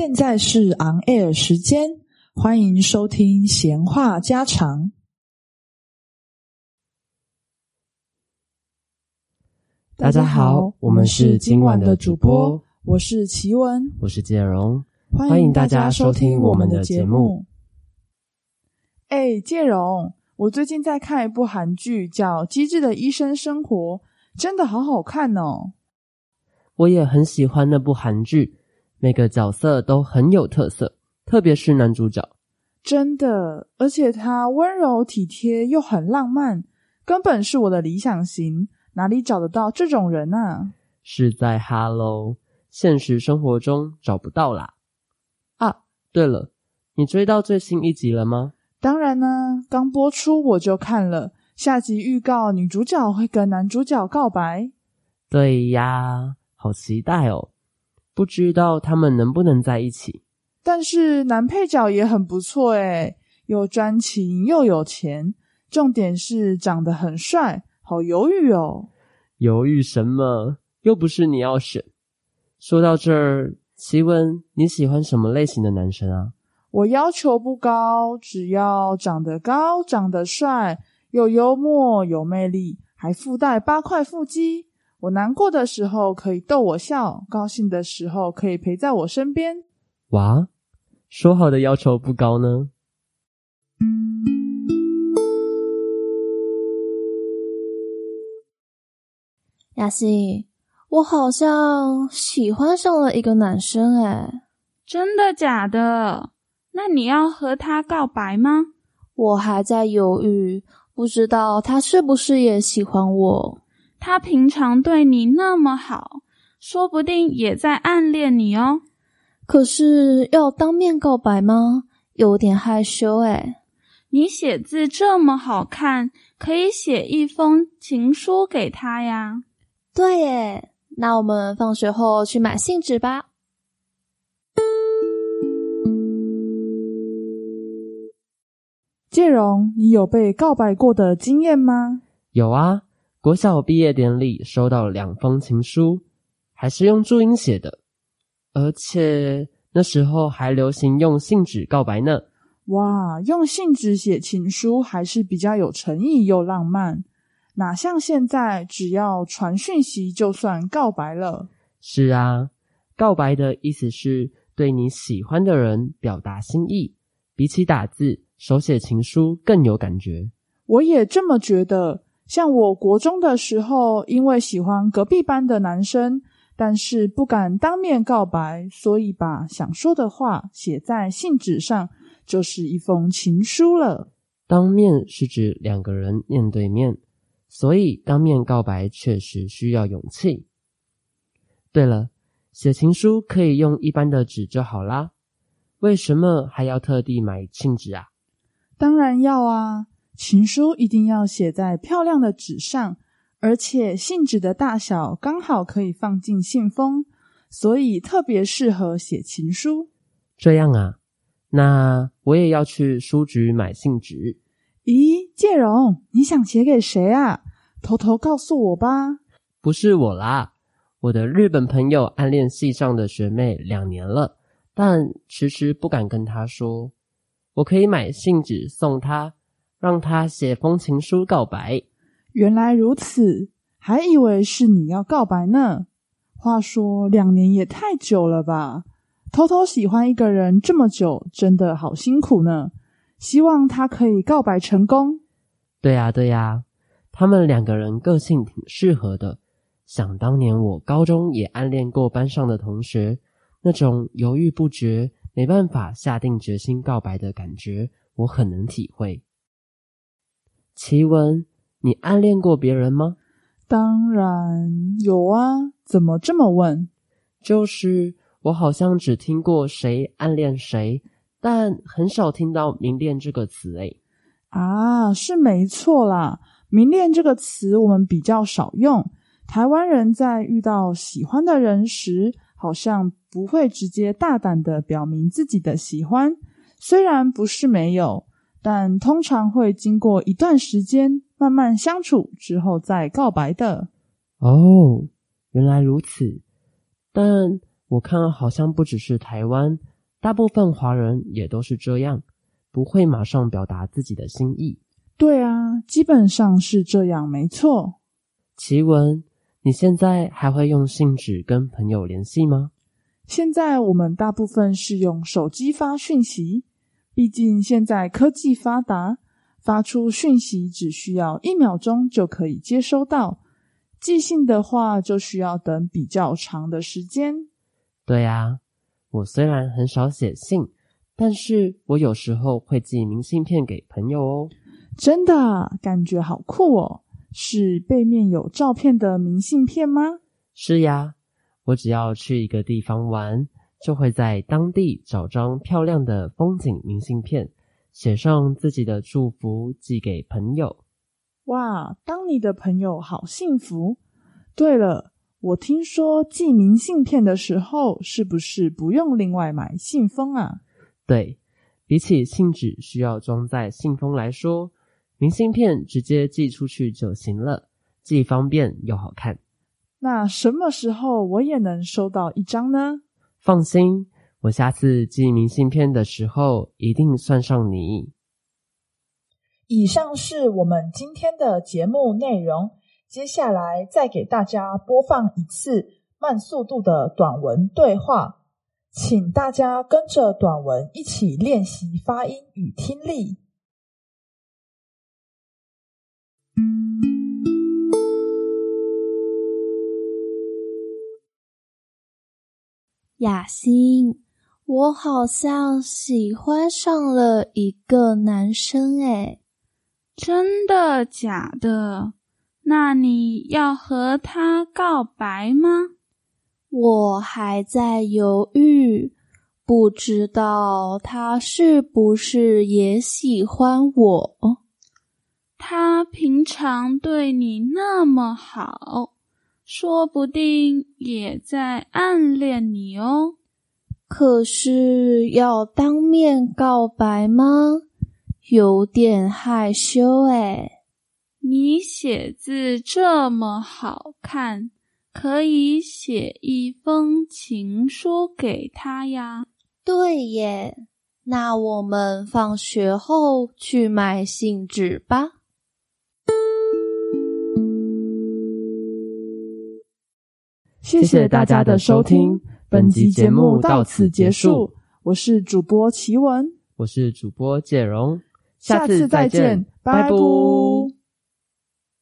现在是 on air 时间，欢迎收听闲话家常。大家好，我们是今晚的主播，我是奇文，我是介荣，欢迎大家收听我们的节目。哎，介荣，我最近在看一部韩剧，叫《机智的医生生活》，真的好好看哦。我也很喜欢那部韩剧，每个角色都很有特色，特别是男主角，真的，而且他温柔体贴又很浪漫，根本是我的理想型。哪里找得到这种人啊？是在 Hello 现实生活中找不到啦。啊，对了，你追到最新一集了吗？当然呢，刚播出我就看了。下集预告，女主角会跟男主角告白。对呀，好期待哦！不知道他们能不能在一起？但是男配角也很不错诶，又专情又有钱，重点是长得很帅。好犹豫哦！犹豫什么？又不是你要选。说到这儿，奇文，你喜欢什么类型的男生啊？我要求不高，只要长得高、长得帅、又幽默、有魅力，还附带八块腹肌。我难过的时候可以逗我笑，高兴的时候可以陪在我身边。哇，说好的要求不高呢？亚西，我好像喜欢上了一个男生，哎，真的假的？那你要和他告白吗？我还在犹豫，不知道他是不是也喜欢我。他平常对你那么好，说不定也在暗恋你哦。可是要当面告白吗？有点害羞，哎。你写字这么好看，可以写一封情书给他呀。对耶，那我们放学后去买信纸吧。介荣，你有被告白过的经验吗？有啊，国小毕业典礼收到了两封情书，还是用注音写的，而且那时候还流行用信纸告白呢。哇，用信纸写情书还是比较有诚意又浪漫。哪像现在，只要传讯息就算告白了。是啊，告白的意思是对你喜欢的人表达心意，比起打字，手写情书更有感觉。我也这么觉得。像我国中的时候，因为喜欢隔壁班的男生，但是不敢当面告白，所以把想说的话写在信纸上，就是一封情书了。当面是指两个人面对面。所以当面告白确实需要勇气。对了，写情书可以用一般的纸就好啦，为什么还要特地买信纸啊？当然要啊，情书一定要写在漂亮的纸上，而且信纸的大小刚好可以放进信封，所以特别适合写情书。这样啊，那我也要去书局买信纸。咦，介荣，你想写给谁啊？偷偷告诉我吧。不是我啦，我的日本朋友暗恋系上的学妹两年了，但迟迟不敢跟她说。我可以买信纸送她，让他写封情书告白。原来如此，还以为是你要告白呢。话说，两年也太久了吧？偷偷喜欢一个人这么久，真的好辛苦呢。希望他可以告白成功。对呀，对呀，他们两个人个性挺适合的。想当年我高中也暗恋过班上的同学，那种犹豫不决、没办法下定决心告白的感觉，我很能体会。奇文，你暗恋过别人吗？当然有啊，怎么这么问？就是我好像只听过谁暗恋谁。但很少听到“明恋”这个词，诶啊，是没错啦，“明恋”这个词我们比较少用。台湾人在遇到喜欢的人时，好像不会直接大胆的表明自己的喜欢。虽然不是没有，但通常会经过一段时间慢慢相处之后再告白的。哦，原来如此。但我看好像不只是台湾，大部分华人也都是这样，不会马上表达自己的心意。对啊，基本上是这样，没错。奇文，你现在还会用信纸跟朋友联系吗？现在我们大部分是用手机发讯息，毕竟现在科技发达，发出讯息只需要一秒钟就可以接收到。寄信的话，就需要等比较长的时间。对啊，我虽然很少写信，但是我有时候会寄明信片给朋友哦。真的，感觉好酷哦！是背面有照片的明信片吗？是呀，我只要去一个地方玩，就会在当地找张漂亮的风景明信片，写上自己的祝福，寄给朋友。哇，当你的朋友好幸福。对了，我听说寄明信片的时候，是不是不用另外买信封啊？对，比起信纸需要装在信封来说，明信片直接寄出去就行了，既方便又好看。那什么时候我也能收到一张呢？放心，我下次寄明信片的时候一定算上你。以上是我们今天的节目内容，接下来再给大家播放一次慢速度的短文对话，请大家跟着短文一起练习发音与听力。雅欣，我好像喜欢上了一个男生诶。真的假的？那你要和他告白吗？我还在犹豫，不知道他是不是也喜欢我。他平常对你那么好。说不定也在暗恋你哦。可是要当面告白吗？有点害羞哎。你写字这么好看，可以写一封情书给他呀。对耶，那我们放学后去买信纸吧。谢谢大家的收听，本集节目到此结束。我是主播奇文，我是主播介荣，下次再见，拜拜。